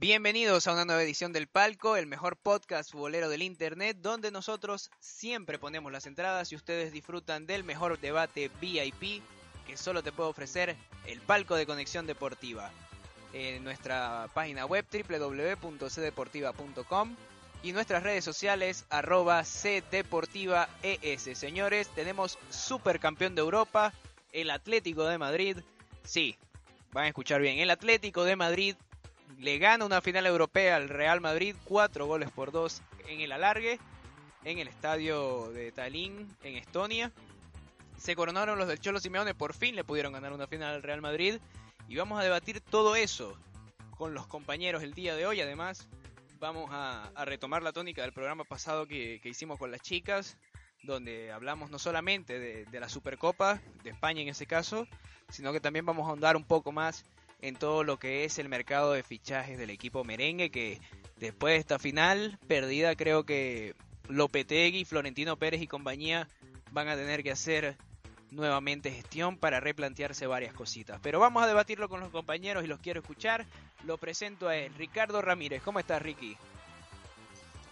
Bienvenidos a una nueva edición del Palco, el mejor podcast futbolero del internet, donde nosotros siempre ponemos las entradas y ustedes disfrutan del mejor debate VIP que solo te puede ofrecer el Palco de Conexión Deportiva. En nuestra página web www.cdeportiva.com y nuestras redes sociales arroba cdeportivaes. Señores, tenemos supercampeón de Europa, el Atlético de Madrid. Sí, van a escuchar bien, el Atlético de Madrid le gana una final europea al Real Madrid, cuatro goles por dos en el alargue, en el estadio de Tallinn, en Estonia. Se coronaron los del Cholo Simeone, por fin le pudieron ganar una final al Real Madrid. Y vamos a debatir todo eso con los compañeros el día de hoy. Además, vamos a, retomar la tónica del programa pasado que, hicimos con las chicas, donde hablamos no solamente de, de la Supercopa, de España en ese caso, sino que también vamos a ahondar un poco más en todo lo que es el mercado de fichajes del equipo merengue que después de esta final perdida creo que Lopetegui, Florentino Pérez y compañía van a tener que hacer nuevamente gestión para replantearse varias cositas. Pero vamos a debatirlo con los compañeros y los quiero escuchar. Lo presento a él, Ricardo Ramírez. ¿Cómo estás, Ricky?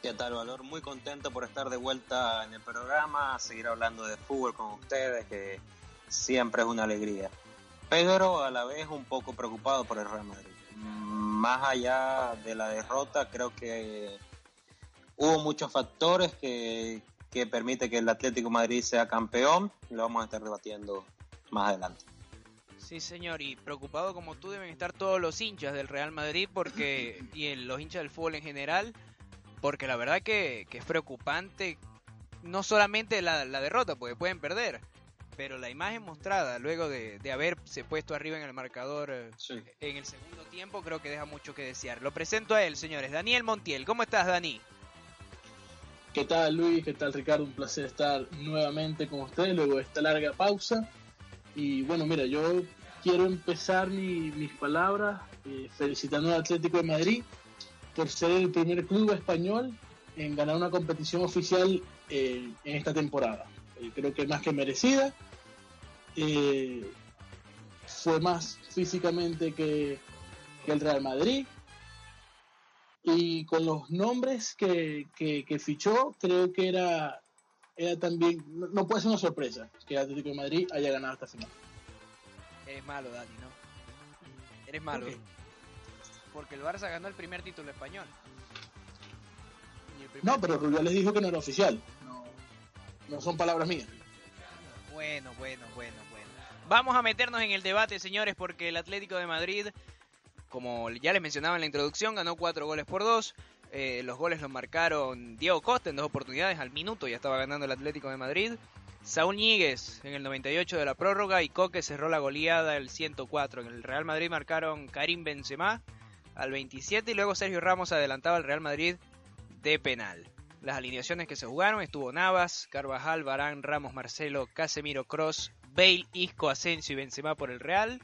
¿Qué tal, Valor? Muy contento por estar de vuelta en el programa, seguir hablando de fútbol con ustedes, que siempre es una alegría pero a la vez un poco preocupado por el Real Madrid. Más allá de la derrota, creo que hubo muchos factores que, que permite que el Atlético Madrid sea campeón. Lo vamos a estar debatiendo más adelante. Sí, señor, y preocupado como tú deben estar todos los hinchas del Real Madrid porque y los hinchas del fútbol en general, porque la verdad que, que es preocupante no solamente la, la derrota, porque pueden perder, pero la imagen mostrada luego de, haberse puesto arriba en el marcador eh, en el segundo tiempo creo que deja mucho que desear. Lo presento a él, señores. Daniel Montiel, ¿cómo estás, Dani? ¿Qué tal, Luis? ¿Qué tal, Ricardo? Un placer estar nuevamente con ustedes luego de esta larga pausa. Y bueno, mira, yo quiero empezar mis palabras eh, felicitando al Atlético de Madrid por ser el primer club español en ganar una competición oficial eh, en esta temporada. creo que más que merecida eh, fue más físicamente que, el Real Madrid. Y con los nombres que, fichó, creo que era, era también, no, puede ser una sorpresa que el Atlético de Madrid haya ganado esta final. Eres malo, Dani, ¿no? Eres malo. Porque el Barça ganó el primer título español. no, pero les dijo que no era oficial. no son palabras mías. Bueno, bueno, bueno, bueno. Vamos a meternos en el debate, señores, porque el Atlético de Madrid, como ya les mencionaba en la introducción, ganó cuatro goles por dos. Eh, los goles los marcaron Diego Costa en dos oportunidades. Al minuto ya estaba ganando el Atlético de Madrid. Saúl Ñíguez en el 98 de la prórroga y Coque cerró la goleada el 104. En el Real Madrid marcaron Karim Benzema al 27 y luego Sergio Ramos adelantaba al Real Madrid de penal. Las alineaciones que se jugaron estuvo Navas, Carvajal, Barán, Ramos, Marcelo, Casemiro, Cross, Bale, Isco, Asensio y Benzema por el Real.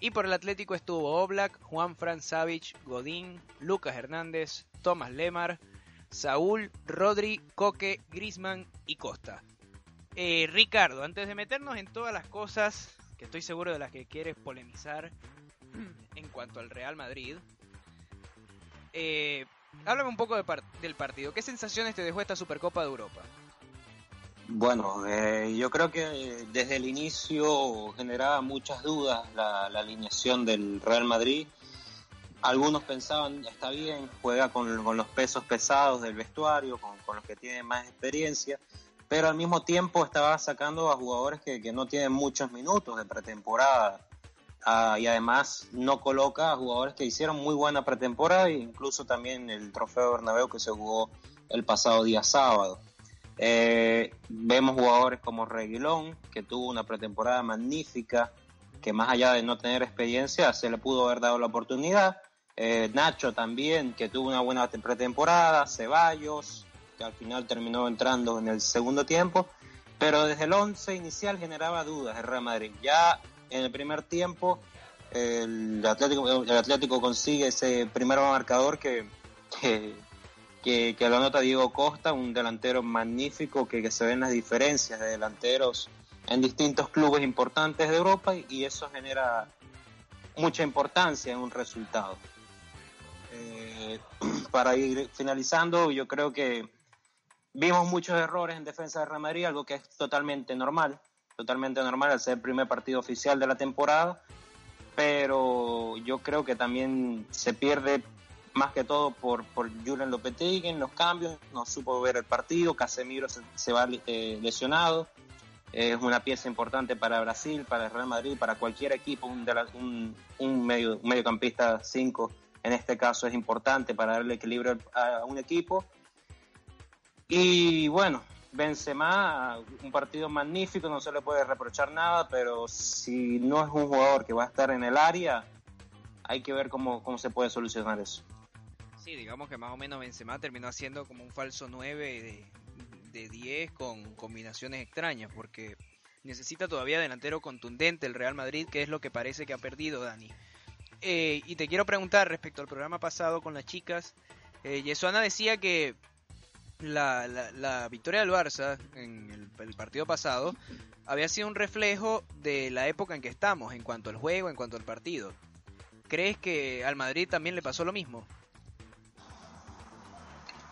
Y por el Atlético estuvo Oblak, Juan Fran Savich, Godín, Lucas Hernández, Tomás Lemar, Saúl, Rodri, Coque, Grisman y Costa. Eh, Ricardo, antes de meternos en todas las cosas que estoy seguro de las que quieres polemizar en cuanto al Real Madrid, eh, háblame un poco del partido. ¿Qué sensaciones te dejó esta Supercopa de Europa? Bueno, eh, yo creo que desde el inicio generaba muchas dudas la, alineación del Real Madrid. Algunos pensaban, está bien, juega con, los pesos pesados del vestuario, con, los que tienen más experiencia, pero al mismo tiempo estaba sacando a jugadores que no tienen muchos minutos de pretemporada. Ah, y además no coloca a jugadores que hicieron muy buena pretemporada e incluso también el trofeo Bernabéu que se jugó el pasado día sábado. Eh, vemos jugadores como Reguilón, que tuvo una pretemporada magnífica, que más allá de no tener experiencia, se le pudo haber dado la oportunidad. Eh, Nacho también, que tuvo una buena pretemporada. Ceballos, que al final terminó entrando en el segundo tiempo. Pero desde el 11 inicial generaba dudas el Real Madrid. Ya en el primer tiempo el Atlético, consigue ese primer marcador que, que, que, lo nota Diego Costa, un delantero magnífico que, se ven las diferencias de delanteros en distintos clubes importantes de Europa y, eso genera mucha importancia en un resultado. eh, para ir finalizando, yo creo que vimos muchos errores en defensa de Real algo que es totalmente normal, totalmente normal al ser el primer partido oficial de la temporada, pero yo creo que también se pierde más que todo por, por Julian Lopetegui en los cambios, no supo ver el partido, Casemiro se, va eh, lesionado, es una pieza importante para Brasil, para el Real Madrid, para cualquier equipo, un, un, un, medio, mediocampista 5 en este caso es importante para darle equilibrio a un equipo. Y bueno, Benzema, un partido magnífico, no se le puede reprochar nada, pero si no es un jugador que va a estar en el área, hay que ver cómo, cómo se puede solucionar eso. Sí, digamos que más o menos Benzema terminó haciendo como un falso 9 de, de 10 con combinaciones extrañas, porque necesita todavía delantero contundente el Real Madrid, que es lo que parece que ha perdido Dani. Eh, y te quiero preguntar respecto al programa pasado con las chicas, eh, Yesuana decía que la, la, victoria del Barça en el, partido pasado había sido un reflejo de la época en que estamos, en cuanto al juego, en cuanto al partido. ¿Crees que al Madrid también le pasó lo mismo?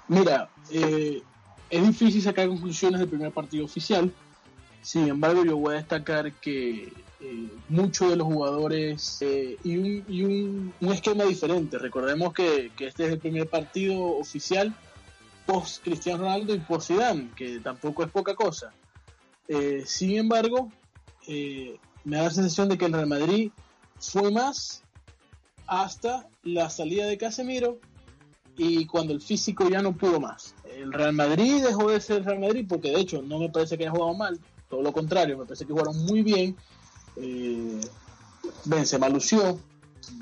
Mira, eh, es difícil sacar conclusiones del primer partido oficial. Sin embargo, yo voy a destacar que eh, muchos de los jugadores eh, y un, esquema diferente. Recordemos que, este es el primer partido oficial post Cristiano Ronaldo y post Zidane, que tampoco es poca cosa. Eh, sin embargo, me da la sensación de que el Real Madrid fue más hasta la salida de Casemiro y cuando el físico ya no pudo más. El Real Madrid dejó de ser Real Madrid porque de hecho no me parece que haya jugado mal, todo lo contrario, me parece que jugaron muy bien. Eh, Benzema lució,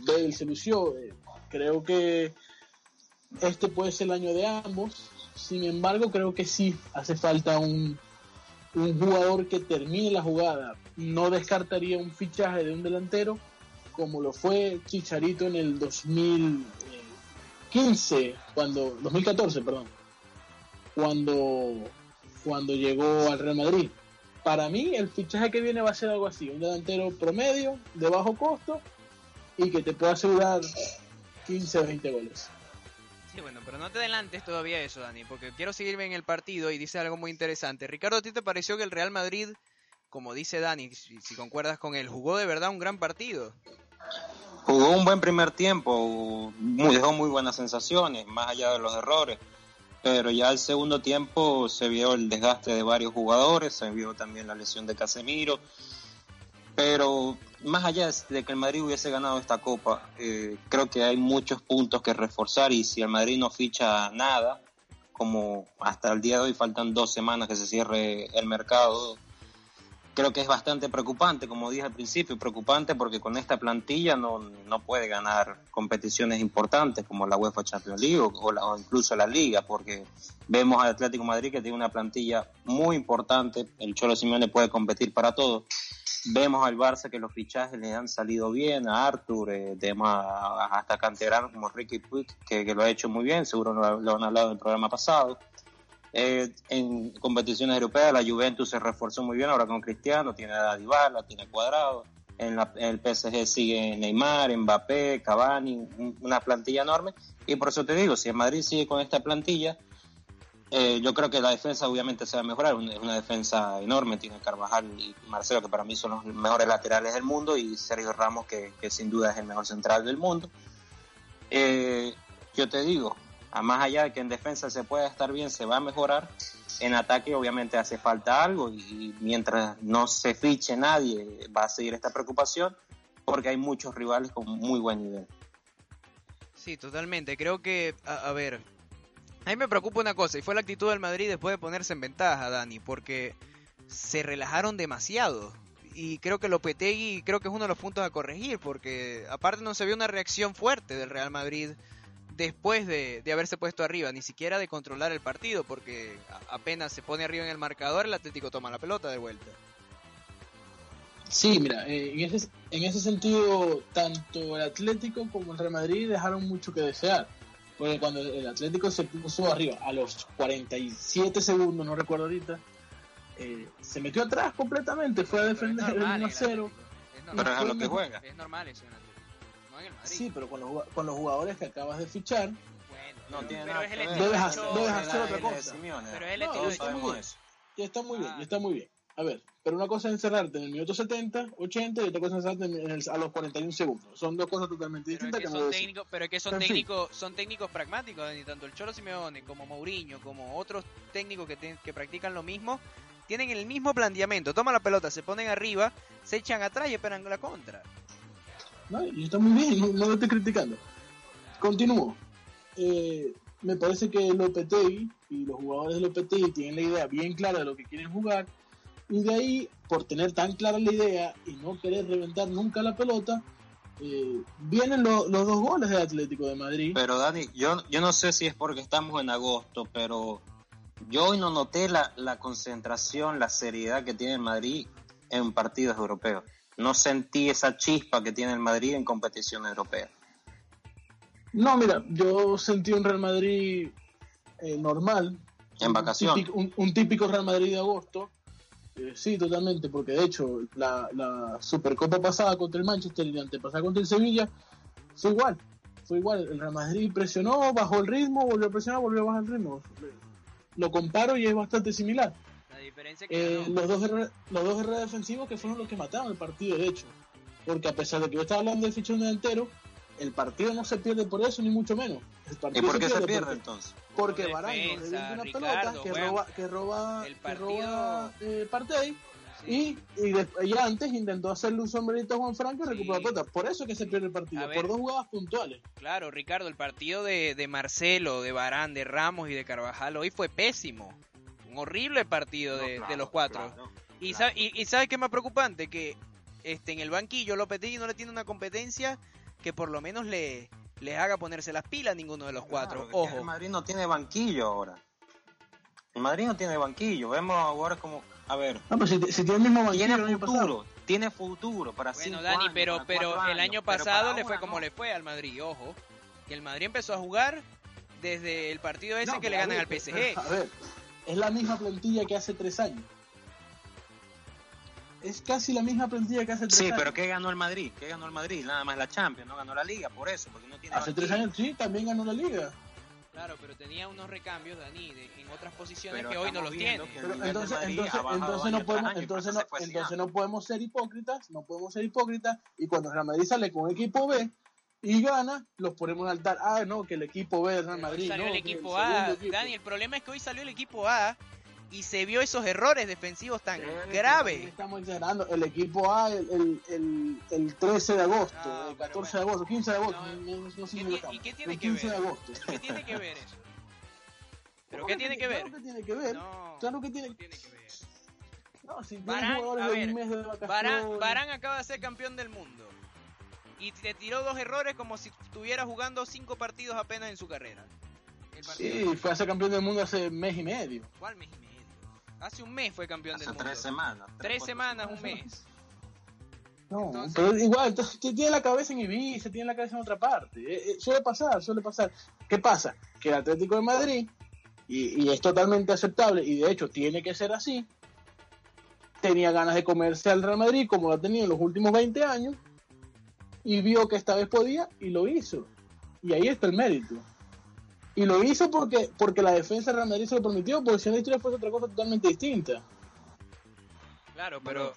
Bale se lució. Eh, creo que este puede ser el año de ambos. Sin embargo, creo que sí hace falta un, un jugador que termine la jugada. No descartaría un fichaje de un delantero como lo fue Chicharito en el 2000 15, cuando 2014, perdón, cuando cuando llegó al Real Madrid. Para mí el fichaje que viene va a ser algo así, un delantero promedio, de bajo costo y que te pueda asegurar 15 o 20 goles. Bueno, pero no te adelantes todavía eso, Dani, porque quiero seguirme en el partido y dice algo muy interesante. Ricardo, ¿a ti te pareció que el Real Madrid, como dice Dani, si, si concuerdas con él, jugó de verdad un gran partido? jugó un buen primer tiempo, dejó muy buenas sensaciones, más allá de los errores, pero ya el segundo tiempo se vio el desgaste de varios jugadores, se vio también la lesión de Casemiro, pero más allá de que el Madrid hubiese ganado esta copa, eh, creo que hay muchos puntos que reforzar y si el Madrid no ficha nada, como hasta el día de hoy faltan dos semanas que se cierre el mercado creo que es bastante preocupante, como dije al principio, preocupante porque con esta plantilla no, no puede ganar competiciones importantes como la UEFA Champions League o, la, o, incluso la Liga, porque vemos al Atlético Madrid que tiene una plantilla muy importante, el Cholo Simeone puede competir para todo. Vemos al Barça que los fichajes le han salido bien, a Arthur, eh, hasta canterano como Ricky Puig, que, que, lo ha hecho muy bien, seguro lo, han hablado en el programa pasado. Eh, en competiciones europeas la Juventus se reforzó muy bien ahora con Cristiano, tiene a Dybala, tiene Cuadrado, en, el PSG sigue Neymar, Mbappé, Cavani, una plantilla enorme y por eso te digo, si el Madrid sigue con esta plantilla, eh, yo creo que la defensa obviamente se va a mejorar, es una defensa enorme, tiene Carvajal y Marcelo que para mí son los mejores laterales del mundo y Sergio Ramos que, sin duda es el mejor central del mundo. Eh, yo te digo, a más allá de que en defensa se pueda estar bien, se va a mejorar. En ataque obviamente hace falta algo y mientras no se fiche nadie va a seguir esta preocupación porque hay muchos rivales con muy buen nivel. Sí, totalmente. Creo que, a, ver, a mí me preocupa una cosa y fue la actitud del Madrid después de ponerse en ventaja, Dani, porque se relajaron demasiado. Y creo que Lopetegui creo que es uno de los puntos a corregir porque aparte no se vio una reacción fuerte del Real Madrid después de, haberse puesto arriba, ni siquiera de controlar el partido, porque apenas se pone arriba en el marcador, el Atlético toma la pelota de vuelta. Sí, mira, eh, en, ese, en ese sentido, tanto el Atlético como el Real Madrid dejaron mucho que desear. Porque cuando el Atlético se puso arriba a los 47 segundos, no recuerdo ahorita, eh, se metió atrás completamente, fue a defender el 1 0. Es normal, es lo que juega. Es normal eso en el Madrid. Sí, pero con los, con los jugadores que acabas de fichar, Bueno, No pero, tiene pero nada es el que ver. estilo Debes de hacer- debes otra cosa. Simeone. Pero es el No, estilo de está muy bien. está muy bien, ya está muy bien. A ver, pero una cosa es encerrarte en el minuto 70, 80 y otra cosa es encerrarte en el- a los 41 segundos. Son dos cosas totalmente Pero es distintas que que son pero es que son En fin. técnicos, son técnicos pragmáticos, ni tanto el Cholo Simeone como Mourinho, como otros técnicos que, practican lo mismo, tienen el mismo planteamiento. Toman la pelota, se ponen arriba, se echan atrás y esperan la contra. No, y está muy bien, no, no lo estoy criticando. Continúo. Eh, me parece que Lopetegui y los jugadores de Lopetegui tienen la idea bien clara de lo que quieren jugar y de ahí, por tener tan clara la idea y no querer reventar nunca la pelota, eh, vienen lo- los dos goles del Atlético de Madrid. Pero Dani, yo, yo no sé si es porque estamos en agosto, pero yo hoy no noté la, la concentración, la seriedad que tiene el Madrid en partidos europeos. No sentí esa chispa que tiene el Madrid en competición europea. No, mira, yo sentí un Real Madrid eh, normal. En vacaciones. Un, un típico Real Madrid de agosto. Eh, sí, totalmente, porque de hecho la, la Supercopa pasada contra el Manchester y la antepasada contra el Sevilla fue igual. Fue igual. El Real Madrid presionó, bajó el ritmo, volvió a presionar, volvió a bajar el ritmo. Lo comparo y es bastante similar. La diferencia que Eh, ganó. los, dos errores, los dos errores defensivos que fueron los que mataron el partido, de hecho. Porque a pesar de que yo estaba hablando de fichón delantero, el partido no se pierde por eso, ni mucho menos. El ¿Y partido por qué se pierde porque- entonces? porque revienta una Ricardo, pelota que roba, que roba, el que partido- roba eh, Partey Sí. y, y, de- y antes intentó hacerle un sombrerito a Juan Franco y Sí. recuperó la pelota. Por eso es que se pierde el partido, ver. por dos jugadas puntuales. Claro, Ricardo, el partido de, de Marcelo, de Barán, de Ramos y de Carvajal hoy fue pésimo. Un horrible partido de, No, de claro, los cuatro. claro, y, claro. y, y ¿sabe qué es más preocupante? Que este, en el banquillo Lopetegui no le tiene una competencia que por lo menos le les haga ponerse las pilas a ninguno de los cuatro. Claro, que El Ojo, Madrid no tiene banquillo ahora. El Madrid no tiene banquillo. Vemos ahora como, a ver, No, pero si, si tiene el mismo banquillo tiene futuro, tiene futuro para bueno cinco Dani, años, pero, para pero el año pasado le fue como no. le fue al Madrid. Ojo, que el Madrid empezó a jugar desde el partido ese No, que le ganan ver, al PSG. A ver, es la misma plantilla que hace tres años. Es casi la misma plantilla que hace tres Sí, años. pero ¿qué ganó el Madrid? ¿Qué ganó el Madrid? Nada más la Champions, no ganó la Liga, por eso, porque no tiene Hace tres años sí, también ganó la liga. Claro, pero tenía unos recambios, Dani, de- en otras posiciones Pero que hoy no los tiene. Pero de entonces, Madrid entonces, entonces no podemos, entonces no, entonces no podemos ser hipócritas, no podemos ser hipócritas y cuando el Real Madrid sale con equipo B y gana, los ponemos en altar. Ah, no, que el equipo B del Real Pero hoy Madrid, salió no, el equipo A. equipo. Dani, el problema es que hoy salió el equipo A y se vio esos errores defensivos tan graves. Estamos exagerando. El equipo A el, el, el, el 13 de agosto, No, el pero 14 bueno. de agosto, 15 de agosto, No, no, no, no sé ¿qué si ti- lo estamos. y qué tiene el que 15 ver? de agosto. ¿Qué tiene que ver eso? ¿Pero ¿Cómo qué tiene que ver? Claro que tiene que ver. No, Claro que tiene, no tiene que ver. no, si jugadores a de ver. Barán, Barán acaba de ser campeón del mundo. Y te tiró dos errores como si estuviera jugando cinco partidos apenas en su carrera. El partido- Sí, fue a ser campeón del mundo hace mes y medio. ¿Cuál mes y medio? Hace un mes fue campeón Hace del mundo. tres semanas. Tres semanas, un mes. No, Entonces- pero igual, entonces, tiene la cabeza en Ibiza, tiene la cabeza en otra parte. Eh, eh, suele pasar, suele pasar. ¿Qué pasa? Que el Atlético de Madrid, y, y es totalmente aceptable, y de hecho tiene que ser así, tenía ganas de comerse al Real Madrid como lo ha tenido en los últimos 20 años, y vio que esta vez podía, y lo hizo. Y ahí está el mérito. Y lo hizo porque, porque la defensa del Real Madrid se lo permitió, porque si no la historia fuese otra cosa totalmente distinta. Claro, pero...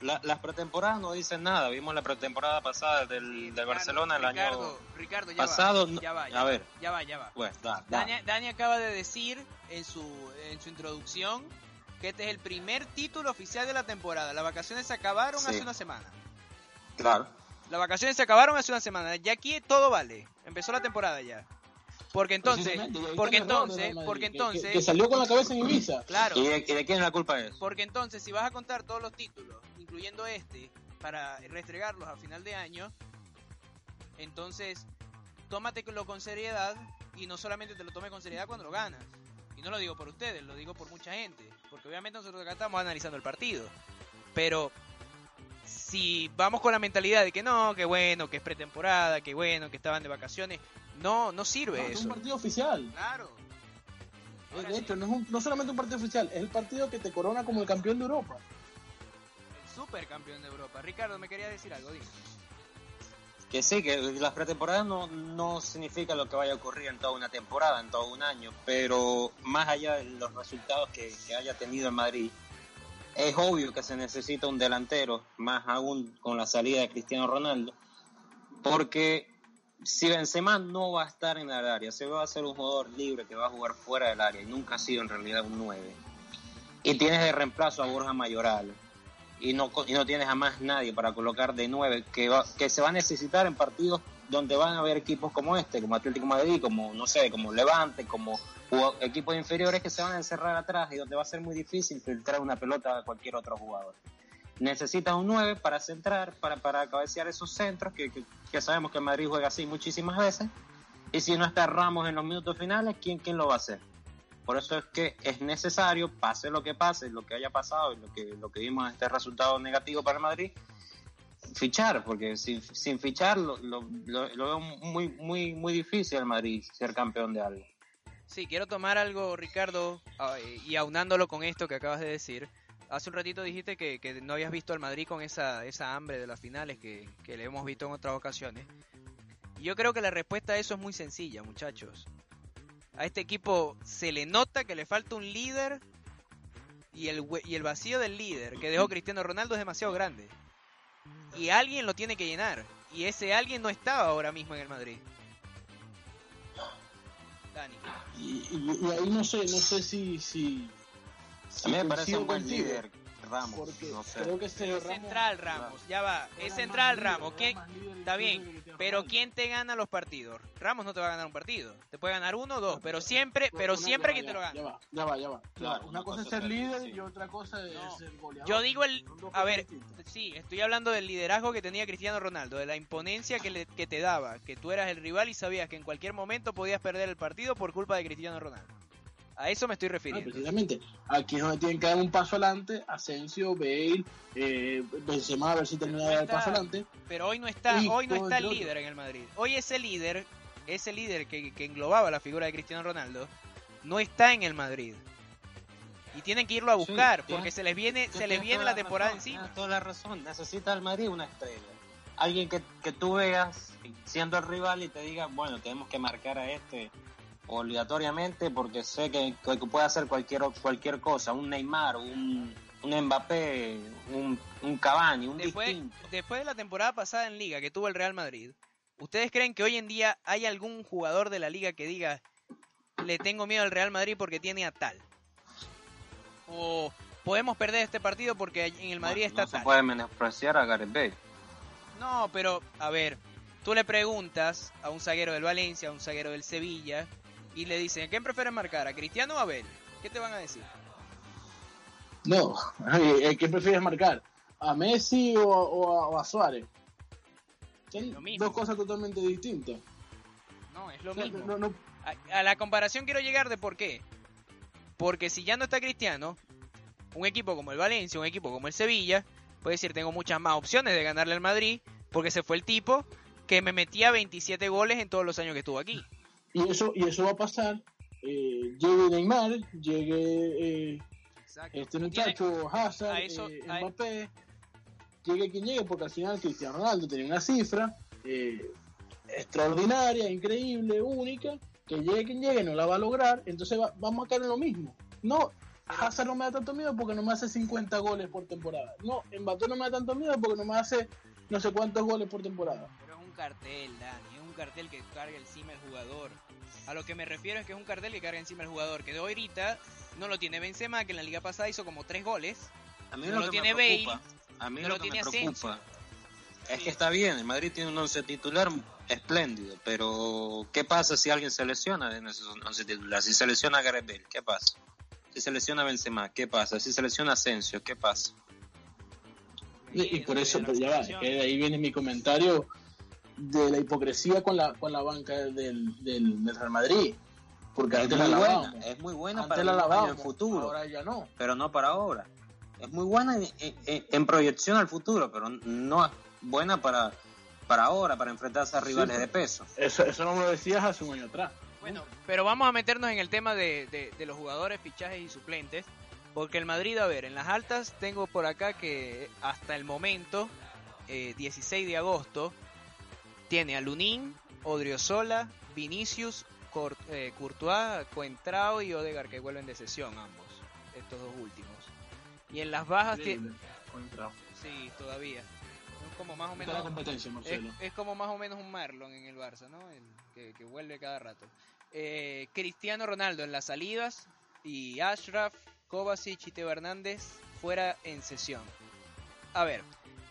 La- las pretemporadas no dicen nada. Vimos la pretemporada pasada del, del Barcelona el Ricardo, año Ricardo, ya pasado. va, ya va, ya a va, ver, ya va, ya va. pues, da, da. Dani, Dani acaba de decir en su, en su introducción que este es el primer título oficial de la temporada. Las vacaciones se acabaron Sí. hace una semana. Claro. Las vacaciones se acabaron hace una semana. Ya aquí todo vale. Empezó la temporada ya. Porque entonces, porque entonces, porque que- que- entonces, que salió con la cabeza en Ibiza. claro, ¿Y de, y de quién la culpa es? porque entonces si vas a contar todos los títulos, incluyendo este, para restregarlos a final de año, entonces tómatelo con seriedad y no solamente te lo tomes con seriedad cuando lo ganas. Y no lo digo por ustedes, lo digo por mucha gente, porque obviamente nosotros acá estamos analizando el partido. Pero si vamos con la mentalidad de que no, que bueno, que es pretemporada, que bueno, que estaban de vacaciones, no, no sirve No, es eso. un partido oficial. Claro. Ahora de sí, hecho, no es, un- no solamente un partido oficial, es el partido que te corona como el campeón de Europa. el supercampeón de Europa. Ricardo, me quería decir algo, dime. que sí, que las pretemporadas no, no significa lo que vaya a ocurrir en toda una temporada, en todo un año, pero más allá de los resultados que, haya tenido en Madrid, es obvio que se necesita un delantero, más aún con la salida de Cristiano Ronaldo, porque si Benzema no va a estar en el área, se va a ser un jugador libre que va a jugar fuera del área y nunca ha sido en realidad un 9. Y tienes de reemplazo a Borja Mayoral y no, y no tienes a más nadie para colocar de nueve, que, que se va a necesitar en partidos donde van a haber equipos como este, como Atlético Madrid, como, no sé, como Levante, como equipos inferiores que se van a encerrar atrás y donde va a ser muy difícil filtrar una pelota a cualquier otro jugador. Necesitas un 9 para centrar, para, para cabecear esos centros, que, que, sabemos que Madrid juega así muchísimas veces. Y si no está Ramos en los minutos finales, ¿quién, quién lo va a hacer? Por eso es que es necesario, pase lo que pase, lo que haya pasado y lo que, lo que vimos este resultado negativo para el Madrid, fichar, porque sin, sin fichar lo, lo, veo muy, muy, muy difícil el Madrid ser campeón de algo. Sí, quiero tomar algo, Ricardo, ah, y aunándolo con esto que acabas de decir. Hace un ratito dijiste que, que no habías visto al Madrid con esa, esa hambre de las finales que, que le hemos visto en otras ocasiones. Yo creo que la respuesta a eso es muy sencilla, muchachos a este equipo se le nota que le falta un líder y el, y el vacío del líder que dejó Cristiano Ronaldo es demasiado grande. Y alguien lo tiene que llenar. Y ese alguien no estaba ahora mismo en el Madrid. Dani. Y, ahí no sé, no sé si... si, a mí me parece un buen líder Ramos. creo que es central Ramos, ya va. Es central Ramos. ¿Quién? Está bien, pero ¿quién te gana los partidos? Ramos no te va a ganar un partido. Te puede ganar uno o dos, pero siempre, pero siempre quien te lo gana. Ya va, ya va, ya va. una, cosa es ser líder y otra cosa es ser goleador. Yo digo el, a ver, sí, estoy hablando del liderazgo que tenía Cristiano Ronaldo, de la imponencia que, le, que te daba, que tú eras el rival y sabías que en cualquier momento podías perder el partido por culpa de Cristiano Ronaldo. A eso me estoy refiriendo. precisamente. Aquí es donde tienen que dar un paso adelante. Asensio, Bale, eh, Benzema a ver si termina de dar el paso adelante. Pero hoy no está, hoy no está el líder en el Madrid. Hoy ese líder, ese líder que, que englobaba la figura de Cristiano Ronaldo, no está en el Madrid y tienen que irlo a buscar porque se les viene se les viene la temporada encima. toda la razón, necesita el Madrid una estrella. Alguien que, que tú veas siendo el rival y te diga, bueno, tenemos que marcar a este obligatoriamente porque sé que, puede hacer cualquier cualquier cosa, un Neymar, un, un Mbappé, un, un Cavani, un después, Después de la temporada pasada en Liga que tuvo el Real Madrid, ¿ustedes creen que hoy en día hay algún jugador de la Liga que diga le tengo miedo al Real Madrid porque tiene a tal? O podemos perder este partido porque en el Madrid está tal. se puede menospreciar a Gareth Bale. No, pero a ver, tú le preguntas a un zaguero del Valencia, a un zaguero del Sevilla, y le dicen, ¿a quién prefieres marcar? ¿A Cristiano o a Abel? ¿Qué te van a decir? No, ¿a quién prefieres marcar? ¿A Messi o, a, Suárez? Son dos cosas totalmente distintas. No, es lo mismo. A, la comparación quiero llegar de por qué. Porque si ya no está Cristiano, un equipo como el Valencia, un equipo como el Sevilla, puede decir, tengo muchas más opciones de ganarle al Madrid, porque se fue el tipo que me metía 27 goles en todos los años que estuvo aquí. Y eso, y eso va a pasar. Eh, llegue Neymar, llegue eh, este muchacho Hazard, eh, Mbappé, llegue quien llegue, porque al final Cristiano Ronaldo tiene una cifra eh, extraordinaria, increíble, única, que llegue quien llegue no la va a lograr, entonces vamos a caer en lo mismo. No, Hazard no me da tanto miedo porque no me hace 50 goles por temporada. No, Mbappé no me da tanto miedo porque no me hace no sé cuántos goles por temporada. Pero es un cartel, Dani, es un cartel que carga encima el jugador. A lo que me refiero es que es un cartel que carga encima el jugador, que de ahorita no lo tiene Benzema, que en la liga pasada hizo como tres goles. A mí no lo, tiene Bale, a mí lo, que me preocupa es que está bien, el Madrid tiene un once titular espléndido, pero ¿qué pasa si alguien se lesiona en ese once titular? Si se lesiona Gareth Bale, ¿qué pasa? Si se lesiona Benzema, ¿qué pasa? Si se lesiona Asensio, ¿qué pasa? Y, por eso, pues ya va, de ahí viene mi comentario de la hipocresía con la, con la banca del, del, Real Madrid. Porque es antes muy la buena, es muy buena para el, futuro. Ahora ya no. Pero no para ahora. Es muy buena en, proyección al futuro, pero no es buena para, para ahora, para enfrentarse a rivales de peso. Eso, eso no me lo decías hace un año atrás. Bueno, pero vamos a meternos en el tema de, de, de los jugadores, fichajes y suplentes. Porque el Madrid, a ver, en las altas tengo por acá que hasta el momento, 16 eh, de agosto, tiene a Lunin, Odriozola, Vinicius, eh, Courtois, Coentrao y Odegar que vuelven de sesión ambos, estos dos últimos. Y en las bajas tiene... Sí, todavía. Es como más o menos... Es, como más o menos un Marlon en el Barça, ¿no? El, que, vuelve cada rato. Eh, Cristiano Ronaldo en las salidas y Ashraf, Kovacic y Teo Hernández fuera en sesión. A ver,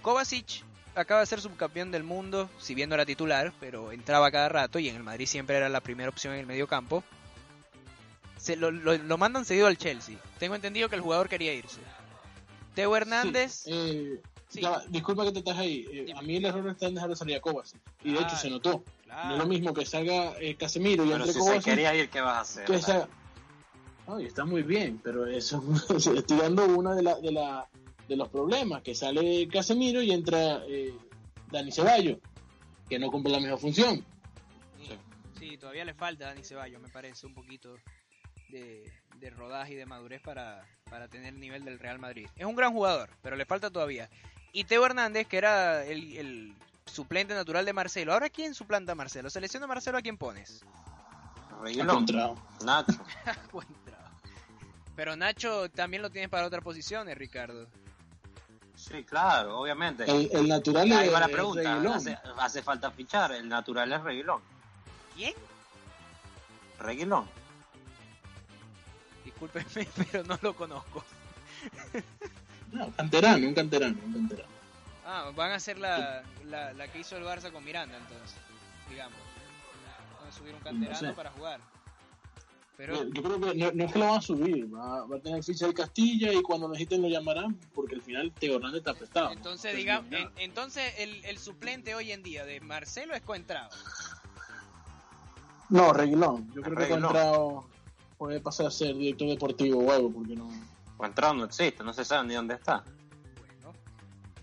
Kovacic acaba de ser subcampeón del mundo, si bien no era titular, pero entraba cada rato y en el Madrid siempre era la primera opción en el medio campo. Se lo, lo, mandan seguido al Chelsea. Tengo entendido que el jugador quería irse. Teo Hernández. Eh, disculpa que te estás ahí. Eh, a mí el error está en dejar de salir a Kovacic. Y de hecho se notó. No es lo mismo que salga eh, Casemiro y entre si Kovacic. Se quería ir, ¿qué vas a hacer? Que está muy bien, pero eso estoy dando una de, la, de, la, de los problemas, que sale Casemiro y entra eh, Dani Ceballos, que no cumple la misma función. Sí, todavía le falta a Dani Ceballos, me parece, un poquito de, rodaje y de madurez para, para tener el nivel del Real Madrid. Es un gran jugador, pero le falta todavía. Y Teo Hernández, que era el, suplente natural de Marcelo. Ahora, ¿quién suplanta a Marcelo? ¿Selección de Marcelo a quién pones? Nacho. Pero Nacho también lo tienes para otras posiciones, Ricardo. Sí, claro, obviamente. El, natural es, la pregunta. Hace, falta fichar. El natural es Reguilón. ¿Quién? Reguilón. Discúlpeme, pero no lo conozco. no, canterano, un canterano, un canterano. Ah, van a hacer la, la, la que hizo el Barça con Miranda, entonces, digamos. Van a subir un canterano para jugar. Pero... Yo creo que no, es que lo van a subir, va, a tener ficha de Castilla y cuando necesiten lo llamarán porque al final Teo Hernández está prestado. Entonces, digamos, entonces el, el, suplente hoy en día de Marcelo es Coentrao. No, Reguilón. Yo creo que Coentrao puede pasar a ser director deportivo o algo porque no. Coentrao no existe, no se sabe ni dónde está. Bueno.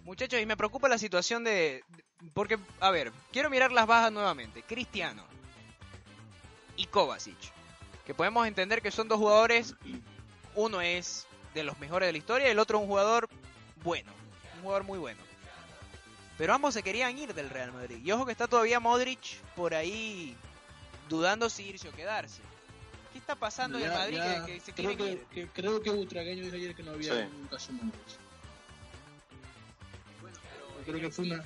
Muchachos, y me preocupa la situación de. Porque, a ver, quiero mirar las bajas nuevamente. Cristiano y Kovacic que podemos entender que son dos jugadores, uno es de los mejores de la historia y el otro un jugador bueno, un jugador muy bueno. Pero ambos se querían ir del Real Madrid. Y ojo que está todavía Modric por ahí dudando si irse o quedarse. ¿Qué está pasando en el Madrid que, se creo que, creo que Butragueño dijo ayer que no había un caso Modric. Bueno, pero creo que fue una,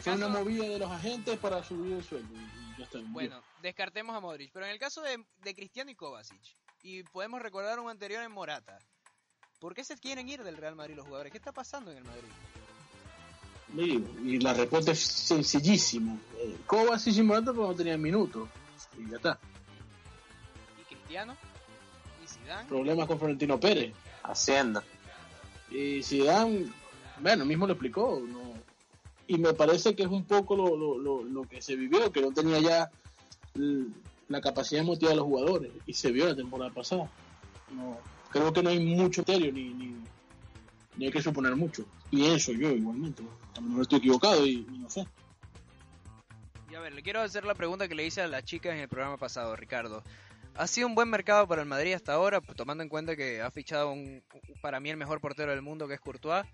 fue una movida de los agentes para subir el sueldo. Bueno, descartemos a Modric. Pero en el caso de, Cristiano y Kovacic, y podemos recordar un anterior en Morata, ¿por qué se quieren ir del Real Madrid los jugadores? ¿Qué está pasando en el Madrid? y la respuesta es sencillísima. Eh, Kovacic y Morata pues no tenían minutos. Y ya está. ¿Y Cristiano? ¿Y Zidane? Problemas con Florentino Pérez. Hacienda. Y Zidane, bueno, mismo lo explicó, no, y me parece que es un poco lo, lo, lo, que se vivió, que no tenía ya la capacidad de motivar a los jugadores y se vio la temporada pasada. No, creo que no hay mucho serio ni, ni, hay que suponer mucho. Y eso yo igualmente. A lo estoy equivocado y, no sé. Y a ver, le quiero hacer la pregunta que le hice a las chicas en el programa pasado, Ricardo. ¿Ha sido un buen mercado para el Madrid hasta ahora, tomando en cuenta que ha fichado para mí el mejor portero del mundo, que es Courtois?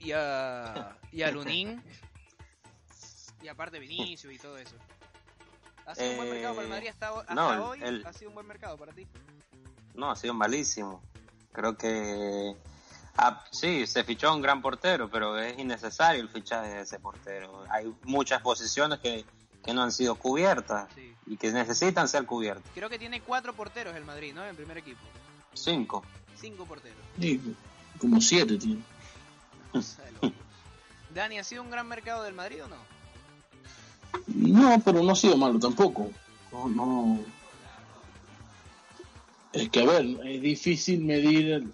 Y a, y a Lunin. y aparte Vinicio y todo eso. ¿Ha sido un buen mercado para el Madrid hasta, hoy? ¿Ha sido un buen mercado para ti? No, ha sido malísimo. Creo que ah, sí, se fichó un gran portero, pero es innecesario el fichaje de ese portero. Hay muchas posiciones que, que no han sido cubiertas y que necesitan ser cubiertas. Creo que tiene cuatro porteros el Madrid, ¿no? En primer equipo. Cinco. Cinco porteros. como siete tiene. Dani, ¿ha sido un gran mercado del Madrid o no? No, pero no ha sido malo tampoco. No, Es que, a ver, es difícil medir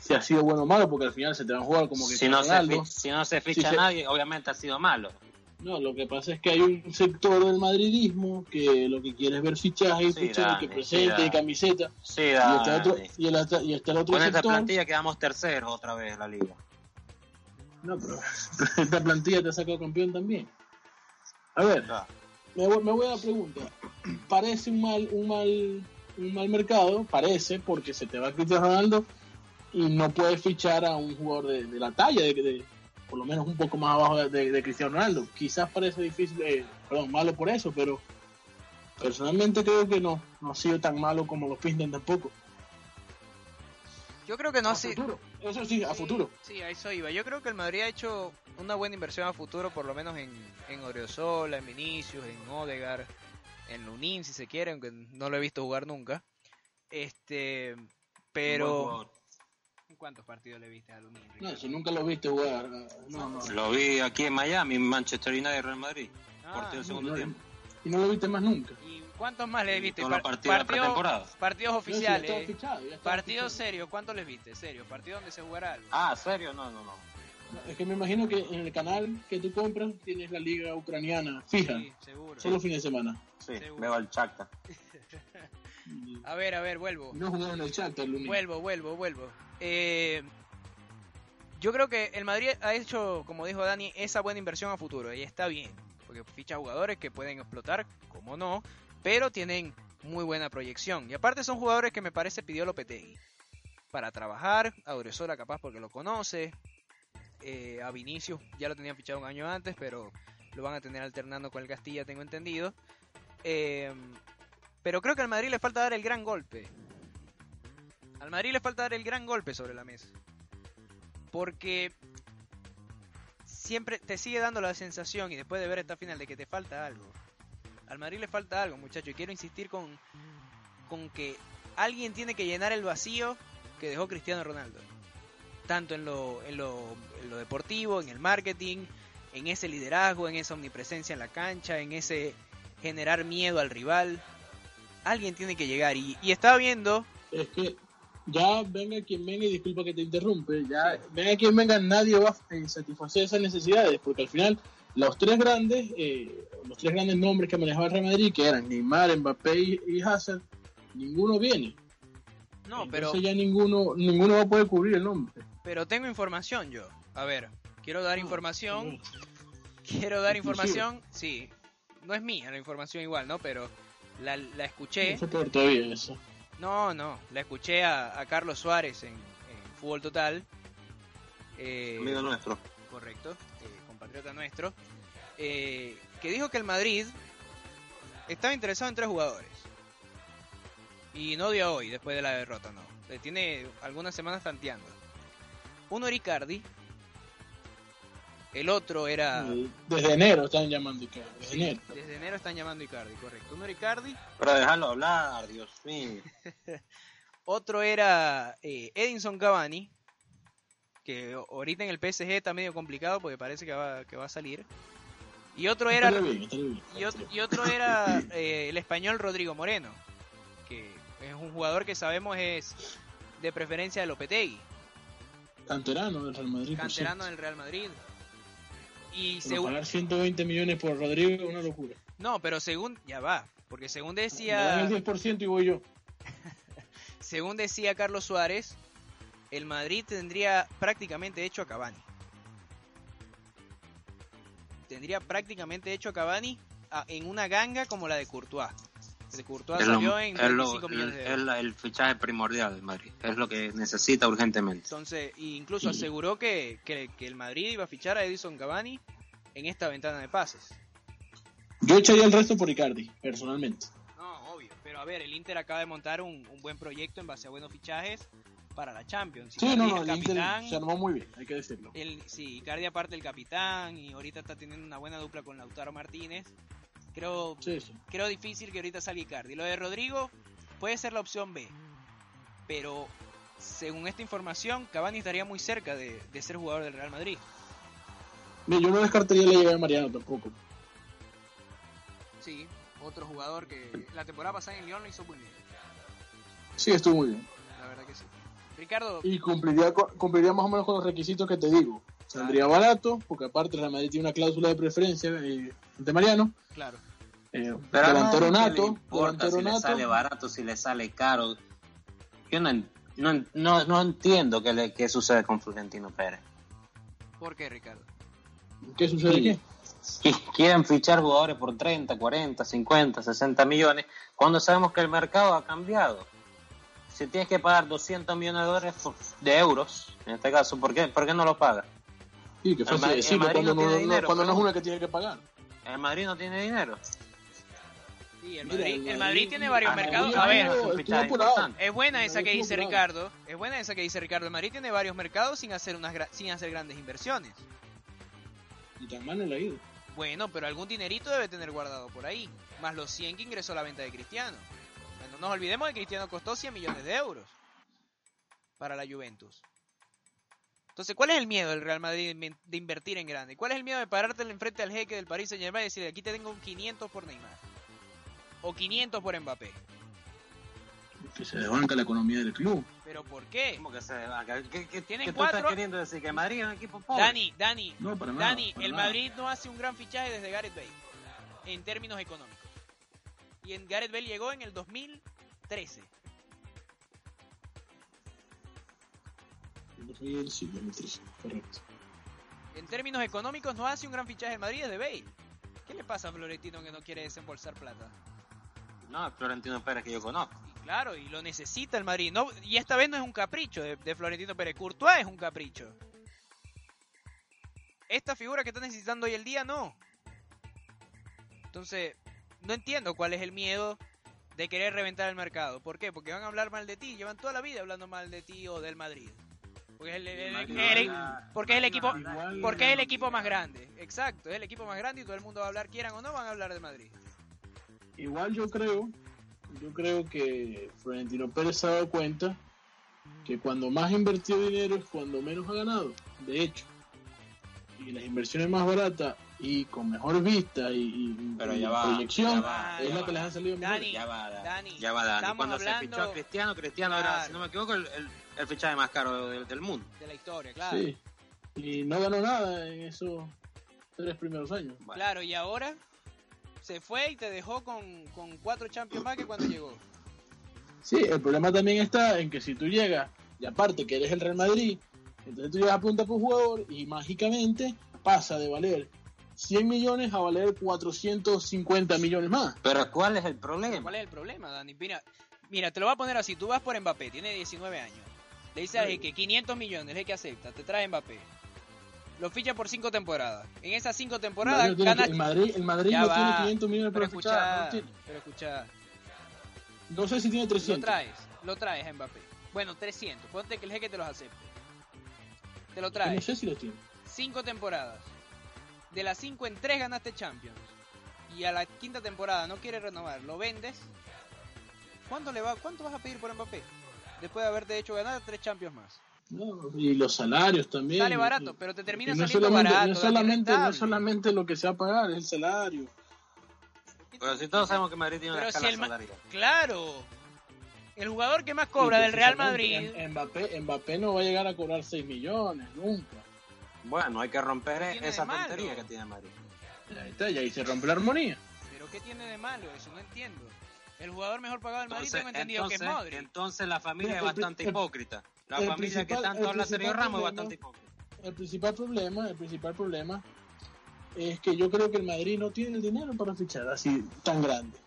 si ha sido bueno o malo, porque al final se te van a jugar como que. Si, no se, si no se ficha nadie, obviamente ha sido malo. No, lo que pasa es que hay un sector del madridismo que lo que quiere es ver fichaje y fichaje, que presente camiseta. Sí, y, está otro, y, el, y está el otro Con esta plantilla quedamos terceros otra vez en la liga. No, pero, esta plantilla te ha sacado campeón también. A ver, me, voy, me voy a la pregunta. Parece un mal, un mal, un mal mercado, parece, porque se te va Cristiano Ronaldo y no puedes fichar a un jugador de, la talla de por lo menos un poco más abajo de, de, Cristiano Ronaldo. Quizás parece difícil, eh, perdón, malo por eso, pero personalmente creo que no, no ha sido tan malo como lo pintan tampoco. Yo creo que no a futuro. Eso sí, a futuro. Sí, a eso iba. Yo creo que el Madrid ha hecho una buena inversión a futuro, por lo menos en, en Oriozola, en Vinicius, en Odegar, en Lunin, si se quiere, aunque no lo he visto jugar nunca. Este, pero... ¿Cuántos partidos le viste a Lunin? No, si nunca lo viste jugar. No, no. Lo vi aquí en Miami, Manchester United y Real Madrid. Ah, partido del segundo tiempo. Y no lo viste más nunca. ¿Cuántos más le viste? Par partidos, partidos oficiales. partidos serios, ¿cuántos les viste? Serio, partido donde se jugará algo. Ah, serio, no, no, no. Es que me imagino que en el canal que tú compras tienes la liga ucraniana fija. Sí, seguro. Solo fin de semana. Sí, veo al Chacta. a ver, a ver, vuelvo. No jugaron el el lunes. Vuelvo, vuelvo, vuelvo. Eh, yo creo que el Madrid ha hecho, como dijo Dani, esa buena inversión a futuro y está bien, porque ficha jugadores que pueden explotar, como no, pero tienen muy buena proyección. Y aparte son jugadores que me parece pidió Lopetegui para trabajar, a Uresola capaz porque lo conoce, eh, a Vinicius ya lo tenían fichado un año antes, pero lo van a tener alternando con el Castilla, tengo entendido. Em, pero creo que al Madrid le falta dar el gran golpe. Al Madrid le falta dar el gran golpe sobre la mesa. Porque siempre te sigue dando la sensación, y después de ver esta final, de que te falta algo. Al Madrid le falta algo, muchachos. Y quiero insistir con, con que alguien tiene que llenar el vacío que dejó Cristiano Ronaldo. Tanto en lo, en lo, en lo deportivo, en el marketing, en ese liderazgo, en esa omnipresencia en la cancha, en ese generar miedo al rival. Alguien tiene que llegar. Y, y estaba viendo. Es que ya venga quien venga, y disculpa que te interrumpe, ya venga quien venga, nadie va a satisfacer esas necesidades, porque al final los tres grandes, eh, los tres grandes nombres que manejaba el Real Madrid, que eran Neymar, Mbappé y, Hazard, ninguno viene. No, pero ya ninguno, ninguno va a poder cubrir el nombre. Pero tengo información yo. A ver, quiero dar información. Quiero dar información. Sí, no es mía la información igual, ¿no? Pero la, la escuché. No eso. No, no, la escuché a, Carlos Suárez en, Fútbol Total. Eh, Amigo nuestro. Correcto nuestro, eh, que dijo que el Madrid estaba interesado en tres jugadores. Y no dio hoy, después de la derrota, no. Tiene algunas semanas tanteando. Uno era Icardi. El otro era... Desde enero están llamando Icardi. Desde, enero. desde enero están llamando Icardi, correcto. Uno era Icardi. Pero dejarlo hablar, Dios mío. otro era eh, Edinson Cavani que ahorita en el PSG está medio complicado porque parece que va, que va a salir. Y otro era, y, otro, era eh, el español Rodrigo Moreno, que es un jugador que sabemos es de preferencia de Lopetegui. Canterano del Real Madrid. Canterano del Real Madrid. Y según... pagar 120 millones por Rodrigo es una locura. No, pero según... Ya va, porque según decía... el 10% y voy yo. según decía Carlos Suárez, el Madrid tendría prácticamente hecho a Cavani. Tendría prácticamente hecho a Cavani en una ganga como la de Courtois. Courtois salió en 25 millones de euros. Es el fichaje primordial del Madrid. Es lo que necesita urgentemente. Entonces, incluso aseguró que, que, el Madrid iba a fichar a Edison Cavani en esta ventana de pases. Yo echaría el resto por Icardi, personalmente. No, obvio. Pero a ver, el Inter acaba de montar un, un buen proyecto en base a buenos fichajes para la Champions. Sí, no, no, el capitán, se armó muy bien, hay que decirlo. El, sí, Icardi aparte el capitán y ahorita está teniendo una buena dupla con Lautaro Martínez. Creo, creo difícil que ahorita salga Icardi. Lo de Rodrigo puede ser la opción B, pero según esta información, Cavani estaría muy cerca de, ser jugador del Real Madrid. yo no descartaría la llegada de Mariano tampoco. Sí, otro jugador que la temporada pasada en Lyon lo hizo muy bien. Sí, estuvo muy bien. La verdad que sí. Ricardo. Y cumpliría, cumpliría más o menos con los requisitos que te digo. Saldría barato, porque aparte Real Madrid tiene una cláusula de preferencia eh, de Mariano. Claro. Eh, Pero delantero no, nato. importa si le sale barato, si le sale caro. Yo no, no, no, entiendo qué, le, qué sucede con Florentino Pérez. ¿Por qué, Ricardo? ¿Qué sucede? ¿Qué? Quieren fichar jugadores por 30, 40, 50, 60 millones, cuando sabemos que el mercado ha cambiado si tienes que pagar 200 millones de, dólares, de euros, en este caso, ¿por qué, ¿por qué no lo pagas? Sí, que fácil Madrid- decirlo el Madrid cuando, no dinero, cuando no es una que tiene que pagar. El Madrid no tiene dinero. Sí, el Madrid, el el Madrid- Madrid tiene varios mercados. A ver, es buena esa que dice Ricardo. Es buena esa que dice Ricardo. El Madrid tiene varios mercados sin hacer unas gra- sin hacer grandes inversiones. Y tan mal no le ha ido. Bueno, pero algún dinerito debe tener guardado por ahí. Más los 100 que ingresó a la venta de Cristiano. No nos olvidemos que Cristiano costó 100 millones de euros para la Juventus. Entonces, ¿cuál es el miedo del Real Madrid de in- de invertir en grande? ¿Cuál es el miedo de pararte enfrente al jeque del Paris Saint Germain y decirle, aquí te tengo un 500 por Neymar? O 500 por Mbappé. Que se desbanca la economía del club. ¿Pero por qué? ¿Cómo que se va? ¿Qué, qué, qué- Tienen qué tú cuatro- estás queriendo decir? ¿Que Madrid es un equipo pobre? Dani, Dani, No, para nada. Dani, para el nada. Madrid no hace un gran fichaje desde Gareth Bale en términos económicos. Y en Gareth Bale llegó en el 2013. No fue el sí, 2013, correcto. En términos económicos no hace un gran fichaje el Madrid desde Bale. ¿Qué le pasa a Florentino que no quiere desembolsar plata? No, Florentino Pérez que yo conozco. Y claro, y lo necesita el Madrid. No, y esta vez no es un capricho de, de Florentino Pérez. Courtois es un capricho. Esta figura que está necesitando hoy el día no. Entonces, no entiendo cuál es el miedo de querer reventar el mercado. ¿Por qué? Porque van a hablar mal de ti. Llevan toda la vida hablando mal de ti o del Madrid. Porque es el, el- el- Madrid el- no habla- porque es el Madrid no equipo, porque es el equipo más grande. Exacto, es el equipo más grande y todo el mundo va a hablar, quieran o no, van a hablar de Madrid. Igual yo creo, yo creo que Florentino Pérez se ha dado cuenta que cuando más invertido dinero es cuando menos ha ganado. De hecho, y las inversiones más baratas y con mejor vista y, y- Pero y ya va, proyección ya va, es ya la va. que les han salido mejor. Dani, Ya va, Dani, ya va Dani. Cuando se fichó a Cristiano, Cristiano era, Claro. si no me equivoco, el, el, el fichaje más caro del, del mundo. de la historia, claro. Sí. Y no ganó nada en esos tres primeros años. Bueno, Claro, y ahora se fue y te dejó con, con cuatro Champions más que cuando llegó. Sí, el problema también está en que si tú llegas, y aparte que eres el Real Madrid, entonces tú llegas a punta por jugador y mágicamente pasa de valer 100 millones a valer 450 millones más. Pero ¿cuál es el problema? ¿Cuál es el problema, Dani? Mira, mira, te lo voy a poner así. Tú vas por Mbappé, tiene 19 años. Le dices a Sí. que 500 millones, es que acepta, te trae Mbappé. Lo ficha por 5 temporadas. En esas 5 El temporadas Madrid, no gana... el Madrid, el Madrid no va, tiene 500 millones Pero para fichar. No, escucha, pero escucha, No sé si tiene lo 300. traes, lo traes a Mbappé. Bueno, 300, ponte que el jeque te los acepte. Te lo No traes. sé si los tiene. 5 temporadas. De las 5 en 3 ganaste Champions. Y a la quinta temporada no quieres renovar, lo vendes. ¿Cuánto, le va, ¿Cuánto vas a pedir por Mbappé? Después de haberte hecho ganar 3 Champions más. No, y los salarios también. Sale barato, pero te termina no saliendo solamente, barato. no, solamente, no solamente lo que se va a pagar, es el salario. Pero si todos sabemos que Madrid tiene una si escala el. Claro. El jugador que más cobra del Real Madrid. Mbappé, Mbappé no va a llegar a cobrar 6 millones, nunca. Bueno, hay que romper ¿Qué tiene esa de tontería que tiene Madrid. Y ahí está, y ahí se rompe la armonía. Pero ¿qué tiene de malo eso? No entiendo. El jugador mejor pagado del Madrid Entonces, tengo entendido entonces, que es Modric. entonces la familia Mira, es bastante el- hipócrita. La familia que tanto habla Sergio Ramos es bastante hipócrita. El principal problema, el principal problema es que yo creo que el Madrid no tiene el dinero para fichar así tan grande.